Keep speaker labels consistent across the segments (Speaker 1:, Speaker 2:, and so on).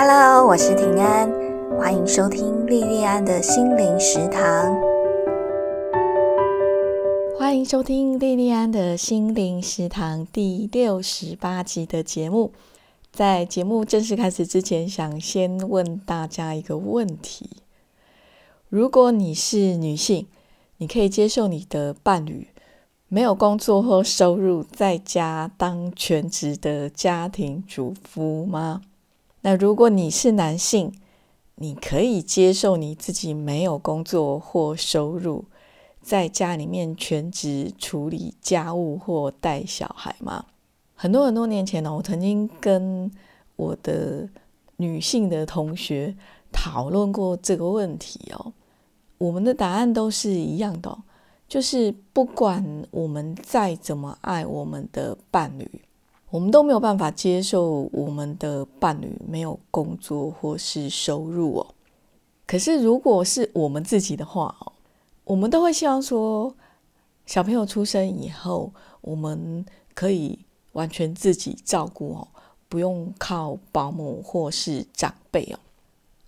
Speaker 1: Hello，我是平安，欢迎收听莉莉安的心灵食堂。
Speaker 2: 欢迎收听莉莉安的心灵食堂第六十八集的节目。在节目正式开始之前，想先问大家一个问题：如果你是女性，你可以接受你的伴侣没有工作或收入，在家当全职的家庭主妇吗？那如果你是男性，你可以接受你自己没有工作或收入，在家里面全职处理家务或带小孩吗？很多很多年前呢，我曾经跟我的女性的同学讨论过这个问题哦。我们的答案都是一样的，就是不管我们再怎么爱我们的伴侣，我们都没有办法接受我们的伴侣没有工作或是收入哦。可是如果是我们自己的话哦，我们都会希望说，小朋友出生以后，我们可以。完全自己照顾哦，不用靠保姆或是长辈哦。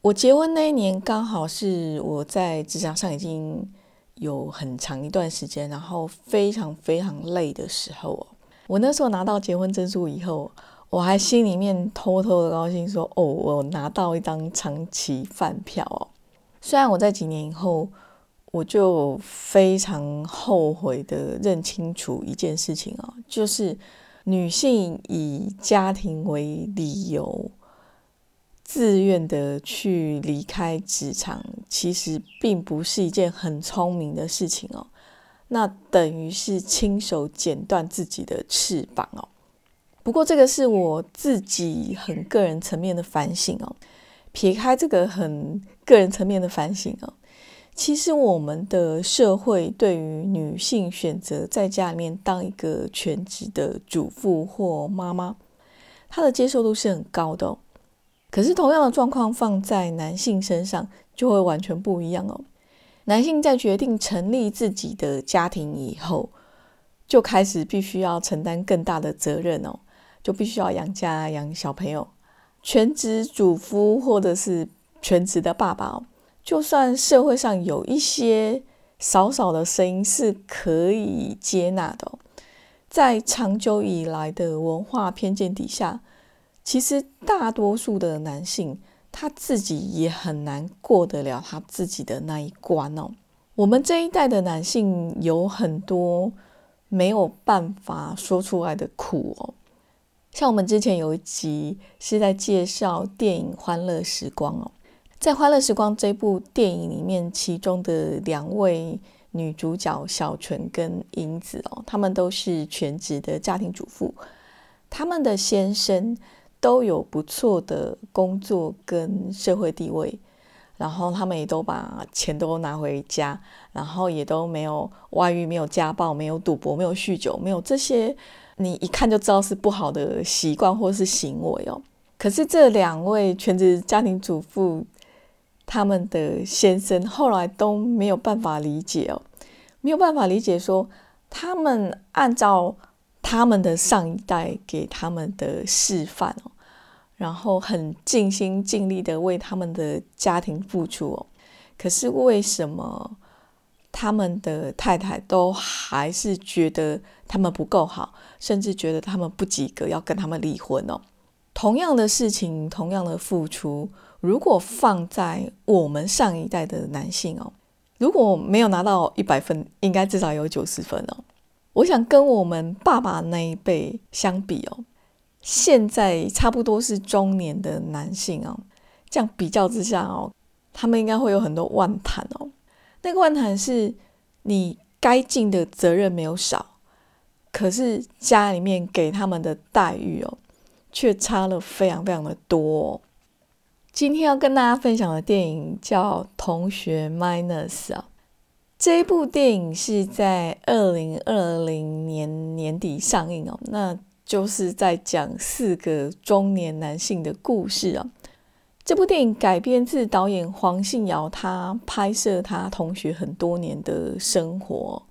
Speaker 2: 我结婚那一年刚好是我在职场上已经有很长一段时间，然后非常非常累的时候哦。我那时候拿到结婚证书以后，我还心里面偷偷的高兴说：“哦，我拿到一张长期饭票哦。”虽然我在几年以后，我就非常后悔的认清楚一件事情哦，就是。女性以家庭为理由，自愿的去离开职场，其实并不是一件很聪明的事情哦。那等于是亲手剪断自己的翅膀哦。不过这个是我自己很个人层面的反省哦。撇开这个很个人层面的反省哦。其实我们的社会对于女性选择在家里面当一个全职的主妇或妈妈，她的接受度是很高的哦。可是同样的状况放在男性身上就会完全不一样哦。男性在决定成立自己的家庭以后，就开始必须要承担更大的责任哦，就必须要养家养小朋友，全职主夫或者是全职的爸爸哦。就算社会上有一些少少的声音是可以接纳的，在长久以来的文化偏见底下，其实大多数的男性他自己也很难过得了他自己的那一关哦。我们这一代的男性有很多没有办法说出来的苦哦，像我们之前有一集是在介绍电影《欢乐时光》哦。在《欢乐时光》这部电影里面，其中的两位女主角小纯跟英子哦，她们都是全职的家庭主妇，他们的先生都有不错的工作跟社会地位，然后他们也都把钱都拿回家，然后也都没有外遇、没有家暴、没有赌博、没有酗酒、没有这些你一看就知道是不好的习惯或是行为哦。可是这两位全职家庭主妇。他们的先生后来都没有办法理解哦，没有办法理解说他们按照他们的上一代给他们的示范哦，然后很尽心尽力的为他们的家庭付出哦，可是为什么他们的太太都还是觉得他们不够好，甚至觉得他们不及格，要跟他们离婚哦？同样的事情，同样的付出。如果放在我们上一代的男性哦，如果没有拿到一百分，应该至少有九十分哦。我想跟我们爸爸那一辈相比哦，现在差不多是中年的男性哦，这样比较之下哦，他们应该会有很多万谈哦。那个万谈是你该尽的责任没有少，可是家里面给他们的待遇哦，却差了非常非常的多。今天要跟大家分享的电影叫《同学 Minus》啊，这一部电影是在二零二零年年底上映哦，那就是在讲四个中年男性的故事啊。这部电影改编自导演黄信尧他拍摄他同学很多年的生活。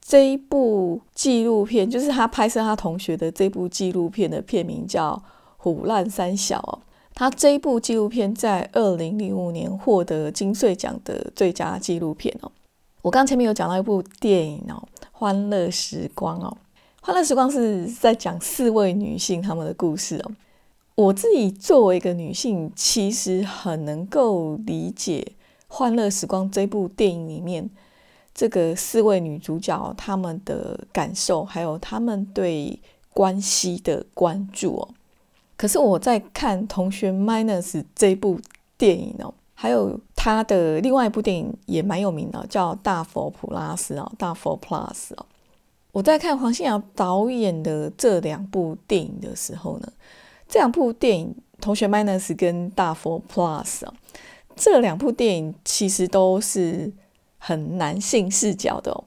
Speaker 2: 这一部纪录片就是他拍摄他同学的这部纪录片的片名叫《虎烂三小》哦。他这一部纪录片在二零零五年获得金穗奖的最佳纪录片哦。我刚前面有讲到一部电影哦，《欢乐时光》哦，《欢乐时光》是在讲四位女性她们的故事哦。我自己作为一个女性，其实很能够理解《欢乐时光》这部电影里面这个四位女主角她们的感受，还有她们对关系的关注哦。可是我在看《同学 Minus》这部电影哦，还有他的另外一部电影也蛮有名的，叫《大佛普拉斯》啊，《大佛 Plus》哦。我在看黄信尧导演的这两部电影的时候呢，这两部电影《同学 Minus》跟《大佛 Plus》哦，这两部电影其实都是很男性视角的哦，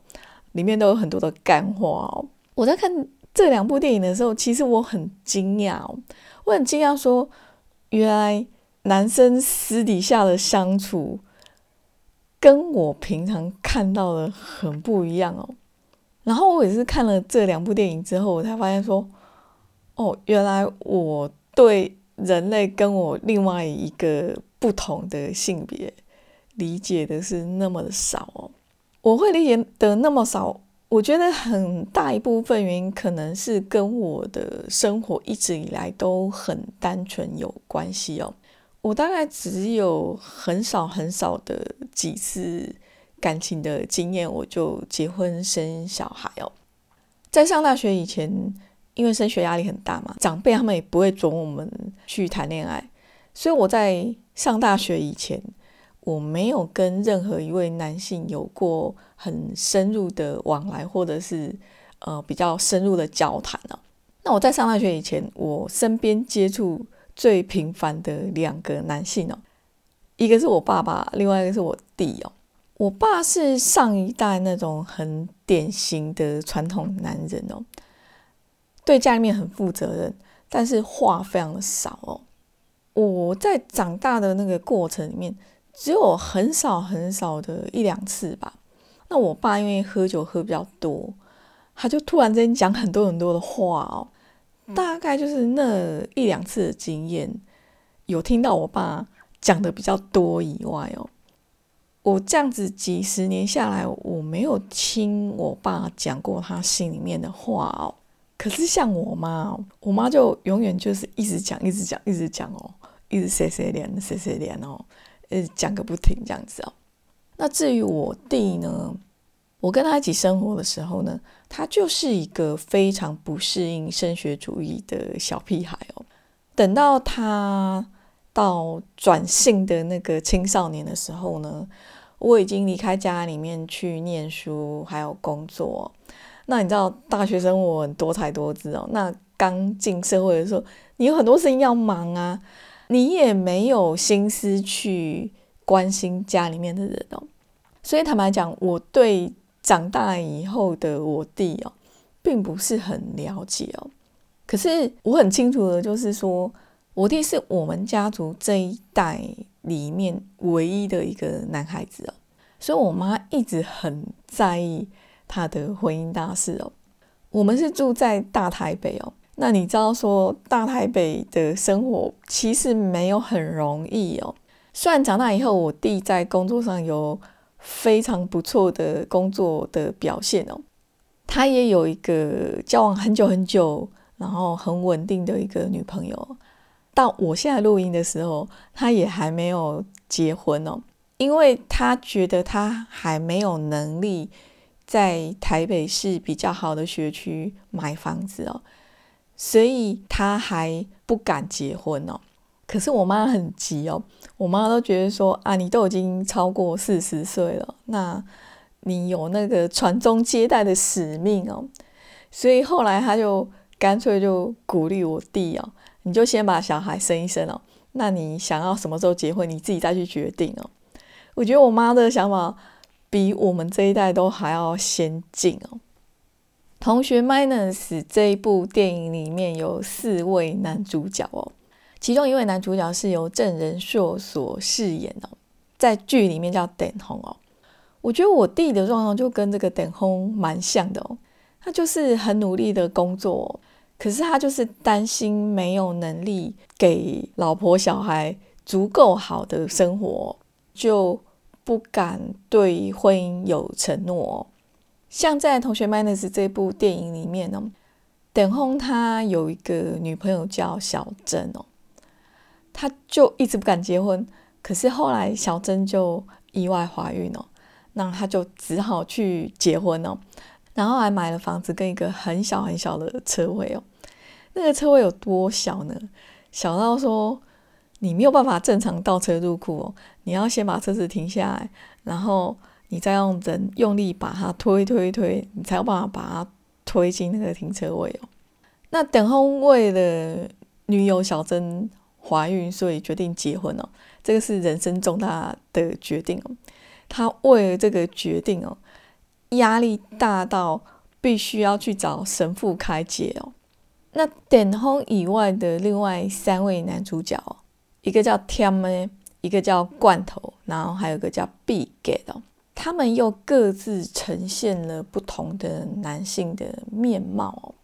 Speaker 2: 里面都有很多的干话哦。我在看这两部电影的时候，其实我很惊讶哦。我很惊讶，说原来男生私底下的相处跟我平常看到的很不一样哦。然后我也是看了这两部电影之后，我才发现说，哦，原来我对人类跟我另外一个不同的性别理解的是那么的少哦。我会理解的那么少。我觉得很大一部分原因可能是跟我的生活一直以来都很单纯有关系哦。我大概只有很少很少的几次感情的经验，我就结婚生小孩哦。在上大学以前，因为升学压力很大嘛，长辈他们也不会准我们去谈恋爱，所以我在上大学以前。我没有跟任何一位男性有过很深入的往来，或者是呃比较深入的交谈呢。那我在上大学以前，我身边接触最平凡的两个男性哦，一个是我爸爸，另外一个是我弟哦。我爸是上一代那种很典型的传统男人哦，对家里面很负责任，但是话非常的少哦。我在长大的那个过程里面。只有很少很少的一两次吧。那我爸因为喝酒喝比较多，他就突然之间讲很多很多的话哦。大概就是那一两次的经验，有听到我爸讲的比较多以外哦，我这样子几十年下来，我没有听我爸讲过他心里面的话哦。可是像我妈，我妈就永远就是一直讲，一直讲，一直讲哦，一直谁谁脸，谁谁脸哦。呃，讲个不停这样子哦。那至于我弟呢，我跟他一起生活的时候呢，他就是一个非常不适应升学主义的小屁孩哦。等到他到转性的那个青少年的时候呢，我已经离开家里面去念书还有工作。那你知道大学生活多才多姿哦。那刚进社会的时候，你有很多事情要忙啊。你也没有心思去关心家里面的人哦，所以坦白讲，我对长大以后的我弟哦，并不是很了解哦。可是我很清楚的，就是说我弟是我们家族这一代里面唯一的一个男孩子哦，所以我妈一直很在意他的婚姻大事哦。我们是住在大台北哦。那你知道说大台北的生活其实没有很容易哦。虽然长大以后，我弟在工作上有非常不错的工作的表现哦，他也有一个交往很久很久，然后很稳定的一个女朋友。到我现在录音的时候，他也还没有结婚哦，因为他觉得他还没有能力在台北市比较好的学区买房子哦。所以他还不敢结婚哦，可是我妈很急哦，我妈都觉得说啊，你都已经超过四十岁了，那你有那个传宗接代的使命哦，所以后来他就干脆就鼓励我弟哦，你就先把小孩生一生哦，那你想要什么时候结婚，你自己再去决定哦。我觉得我妈的想法比我们这一代都还要先进哦。同学 Minus 这一部电影里面有四位男主角哦，其中一位男主角是由郑仁硕所饰演哦，在剧里面叫等红哦。我觉得我弟的状况就跟这个等红蛮像的哦，他就是很努力的工作，可是他就是担心没有能力给老婆小孩足够好的生活，就不敢对婚姻有承诺。像在《同学 minus》这部电影里面呢，等红他有一个女朋友叫小珍哦，他就一直不敢结婚。可是后来小珍就意外怀孕了，那他就只好去结婚了，然后还买了房子跟一个很小很小的车位哦。那个车位有多小呢？小到说你没有办法正常倒车入库哦，你要先把车子停下来，然后。你再用人用力把它推推推，你才有办法把它推进那个停车位哦。那等候位的女友小珍怀孕，所以决定结婚哦。这个是人生重大的决定哦。他为了这个决定哦，压力大到必须要去找神父开解哦。那等候以外的另外三位男主角，一个叫 Tim，一个叫罐头，然后还有个叫 Big 哦。他们又各自呈现了不同的男性的面貌哦。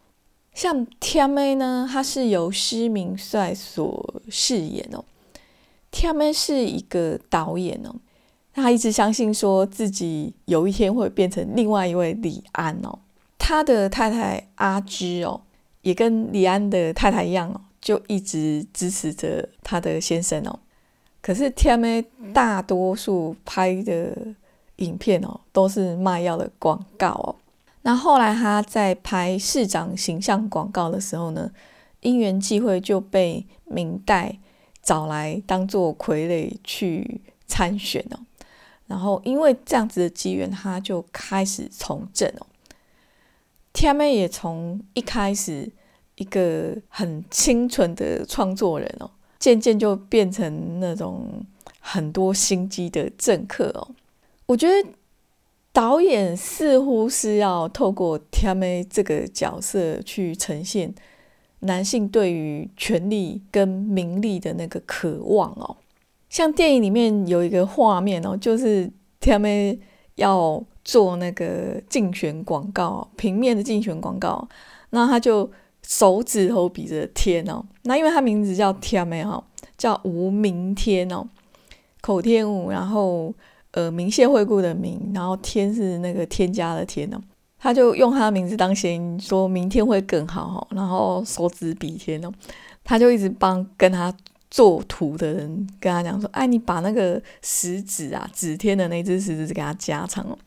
Speaker 2: 像 TMA 呢，他是由施明帅所饰演哦。TMA 是一个导演哦，他一直相信说自己有一天会变成另外一位李安哦。他的太太阿芝哦，也跟李安的太太一样哦，就一直支持着他的先生哦。可是 TMA 大多数拍的。影片哦，都是卖药的广告哦。那后来他在拍市长形象广告的时候呢，因缘际会就被明代找来当做傀儡去参选哦。然后因为这样子的机缘，他就开始从政哦。天妹也从一开始一个很清纯的创作人哦，渐渐就变成那种很多心机的政客哦。我觉得导演似乎是要透过 t a m 这个角色去呈现男性对于权力跟名利的那个渴望哦。像电影里面有一个画面哦，就是 t a m 要做那个竞选广告，平面的竞选广告，那他就手指头比着天哦。那因为他名字叫 t a m 哈，叫无明天哦，口天吴，然后。呃，明谢惠顾的明，然后天是那个添加的天哦，他就用他的名字当谐音，说明天会更好哈。然后手指比天哦，他就一直帮跟他做图的人跟他讲说，哎，你把那个食指啊，指天的那只食指给他加长哦。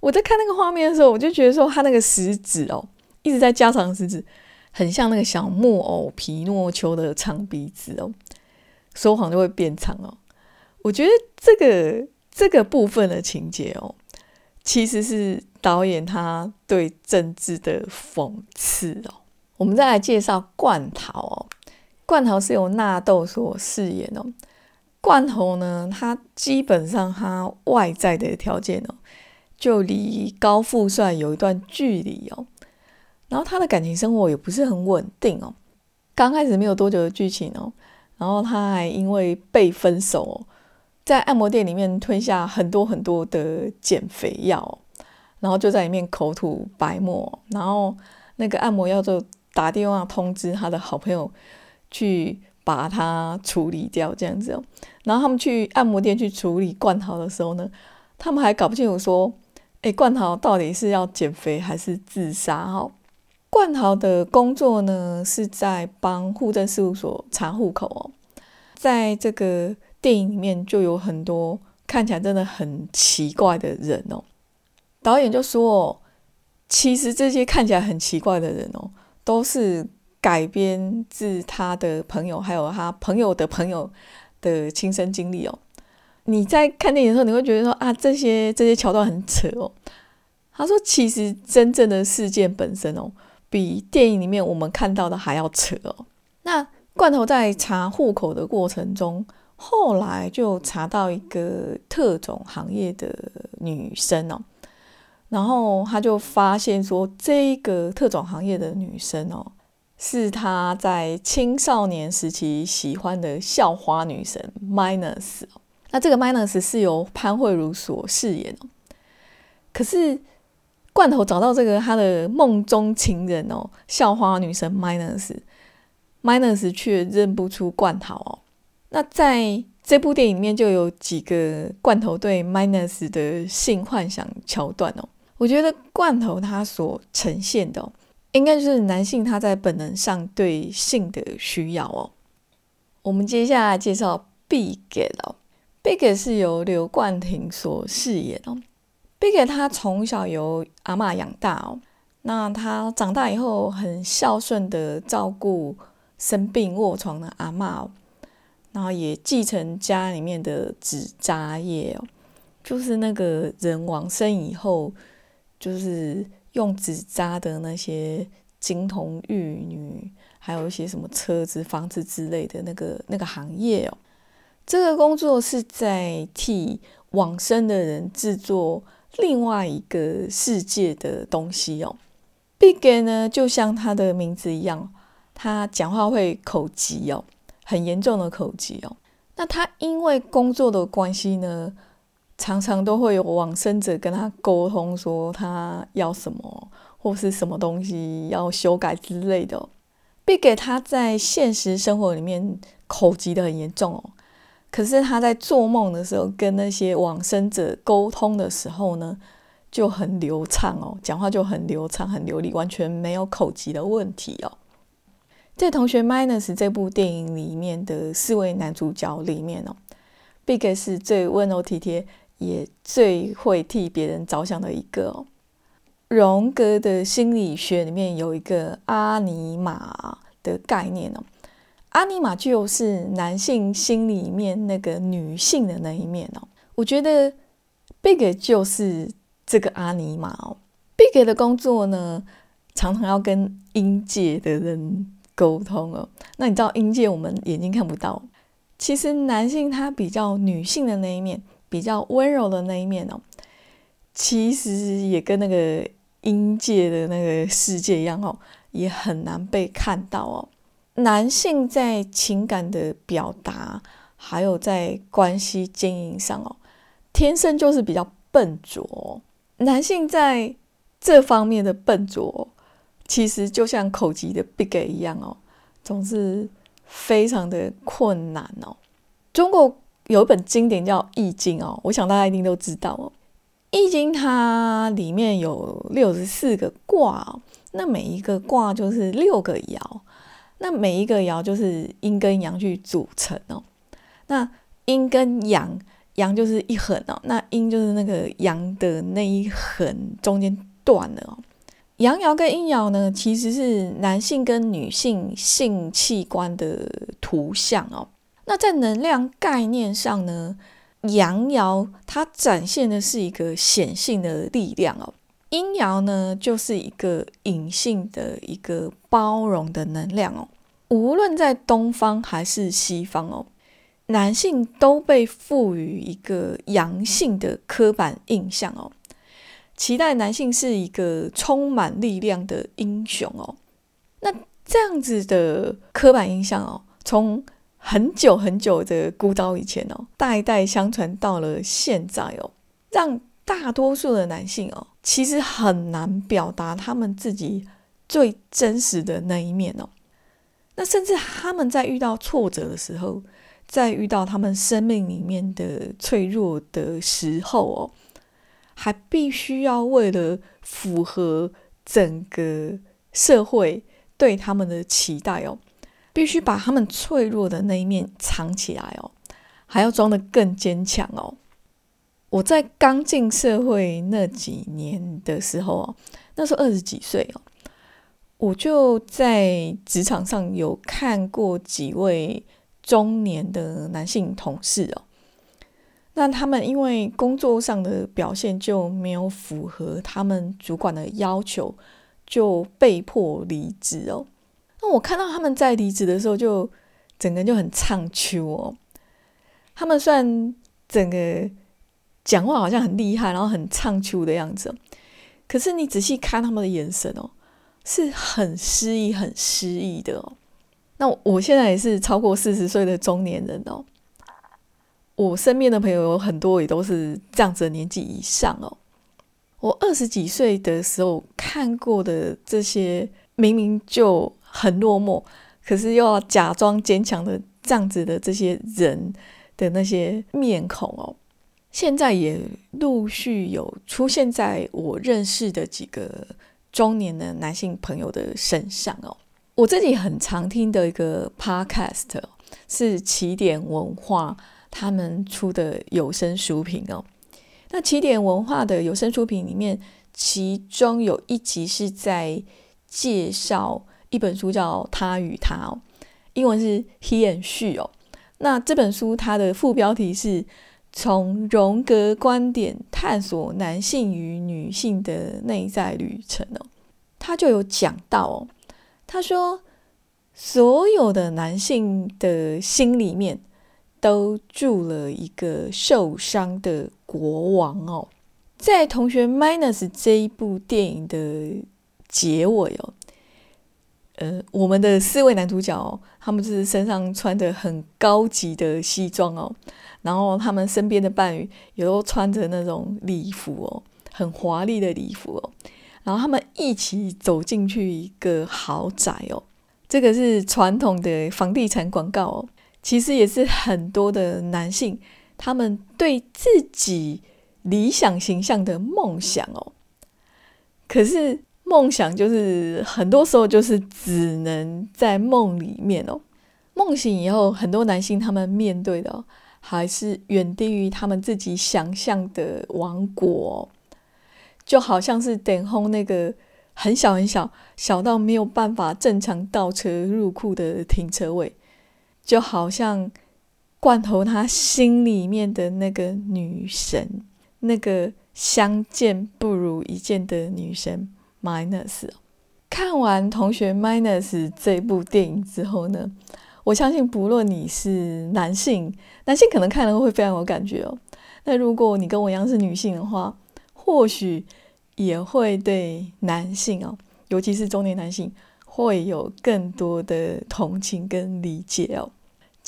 Speaker 2: 我在看那个画面的时候，我就觉得说，他那个食指哦，一直在加长食指，很像那个小木偶皮诺丘的长鼻子哦，说谎就会变长哦。我觉得这个。这个部分的情节哦，其实是导演他对政治的讽刺哦。我们再来介绍罐头哦，罐头是由纳豆所饰演哦。罐头呢，他基本上他外在的条件哦，就离高富帅有一段距离哦。然后他的感情生活也不是很稳定哦。刚开始没有多久的剧情哦，然后他还因为被分手哦。在按摩店里面吞下很多很多的减肥药，然后就在里面口吐白沫，然后那个按摩药就打电话通知他的好朋友去把它处理掉，这样子哦。然后他们去按摩店去处理罐头的时候呢，他们还搞不清楚说，哎，罐头到底是要减肥还是自杀？哈，冠豪的工作呢是在帮户政事务所查户口哦，在这个。电影里面就有很多看起来真的很奇怪的人哦。导演就说：“其实这些看起来很奇怪的人哦，都是改编自他的朋友，还有他朋友的朋友的亲身经历哦。”你在看电影的时候，你会觉得说：“啊，这些这些桥段很扯哦。”他说：“其实真正的事件本身哦，比电影里面我们看到的还要扯哦。”那罐头在查户口的过程中。后来就查到一个特种行业的女生哦，然后他就发现说，这个特种行业的女生哦，是他在青少年时期喜欢的校花女神 Minus。那这个 Minus 是由潘慧茹所饰演哦。可是罐头找到这个他的梦中情人哦，校花女神 Minus，Minus 却认不出罐头哦。那在这部电影里面就有几个罐头对 Minus 的性幻想桥段哦。我觉得罐头他所呈现的，应该就是男性他在本能上对性的需要哦。我们接下来介绍 Biggie 哦，Biggie 是由刘冠廷所饰演哦。Biggie 他从小由阿妈养大哦，那他长大以后很孝顺的照顾生病卧床的阿妈哦，然后也继承家里面的纸扎业哦，就是那个人往生以后。就是用纸扎的那些金童玉女，还有一些什么车子、房子之类的那个那个行业哦。这个工作是在替往生的人制作另外一个世界的东西哦。Big 呢，就像他的名字一样，他讲话会口急哦，很严重的口疾哦。那他因为工作的关系呢？常常都会有往生者跟他沟通，说他要什么或是什么东西要修改之类的。Big 他在现实生活里面口疾的很严重哦，可是他在做梦的时候跟那些往生者沟通的时候呢，就很流畅哦，讲话就很流畅、很流利，完全没有口疾的问题哦。在同学 Minus 这部电影里面的四位男主角里面哦，Big 是最温柔体贴。也最会替别人着想的一个哦。荣格的心理学里面有一个阿尼玛的概念哦，阿尼玛就是男性心里面那个女性的那一面哦。我觉得 Big 就是这个阿尼玛哦。Big 的工作呢，常常要跟阴界的人沟通哦。那你知道阴界我们眼睛看不到，其实男性他比较女性的那一面。比较温柔的那一面哦，其实也跟那个阴界的那个世界一样哦，也很难被看到哦。男性在情感的表达，还有在关系经营上哦，天生就是比较笨拙。男性在这方面的笨拙，其实就像口级的 Big 一样哦，总是非常的困难哦。中国。有一本经典叫《易经》哦，我想大家一定都知道哦。《易经》它里面有六十四个卦哦，那每一个卦就是六个爻，那每一个爻就是阴跟阳去组成哦。那阴跟阳，阳就是一横哦，那阴就是那个阳的那一横中间断了哦。阳爻跟阴爻呢，其实是男性跟女性性器官的图像哦。那在能量概念上呢，阳爻它展现的是一个显性的力量哦，阴爻呢就是一个隐性的一个包容的能量哦。无论在东方还是西方哦，男性都被赋予一个阳性的刻板印象哦，期待男性是一个充满力量的英雄哦。那这样子的刻板印象哦，从很久很久的孤岛以前哦，代代相传到了现在哦，让大多数的男性哦，其实很难表达他们自己最真实的那一面哦。那甚至他们在遇到挫折的时候，在遇到他们生命里面的脆弱的时候哦，还必须要为了符合整个社会对他们的期待哦。必须把他们脆弱的那一面藏起来哦，还要装得更坚强哦。我在刚进社会那几年的时候哦，那时候二十几岁哦，我就在职场上有看过几位中年的男性同事哦，那他们因为工作上的表现就没有符合他们主管的要求，就被迫离职哦。那我看到他们在离职的时候，就整个人就很唱秋哦。他们虽然整个讲话好像很厉害，然后很唱秋的样子，可是你仔细看他们的眼神哦，是很失意、很失意的哦。那我现在也是超过四十岁的中年人哦，我身边的朋友有很多也都是这样子的年纪以上哦。我二十几岁的时候看过的这些，明明就很落寞，可是又要假装坚强的这样子的这些人的那些面孔哦，现在也陆续有出现在我认识的几个中年的男性朋友的身上哦。我自己很常听的一个 podcast 是起点文化他们出的有声书评哦。那起点文化的有声书评里面，其中有一集是在介绍一本书，叫《他与他》哦，英文是 He and She 哦。那这本书它的副标题是从荣格观点探索男性与女性的内在旅程哦。他就有讲到哦。他说：“所有的男性的心里面都住了一个受伤的国王哦。”在《同学 Minus》这一部电影的结尾哦，呃，我们的四位男主角哦，他们是身上穿着很高级的西装哦，然后他们身边的伴侣也都穿着那种礼服哦，很华丽的礼服哦。然后他们一起走进去一个豪宅哦，这个是传统的房地产广告哦。其实也是很多的男性他们对自己理想形象的梦想哦。可是梦想就是很多时候就是只能在梦里面哦。梦醒以后，很多男性他们面对的还是远低于他们自己想象的王国。就好像是等候那个很小很小，小到没有办法正常倒车入库的停车位，就好像罐头他心里面的那个女神，那个相见不如一见的女神 Minus。看完同学 Minus 这部电影之后呢，我相信不论你是男性，男性可能看了会非常有感觉哦。那如果你跟我一样是女性的话，或许。也会对男性哦，尤其是中年男性，会有更多的同情跟理解哦。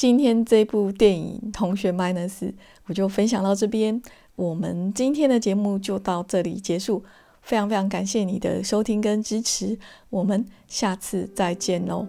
Speaker 2: 今天这部电影《同学 minus》，我就分享到这边。我们今天的节目就到这里结束，非常非常感谢你的收听跟支持，我们下次再见喽。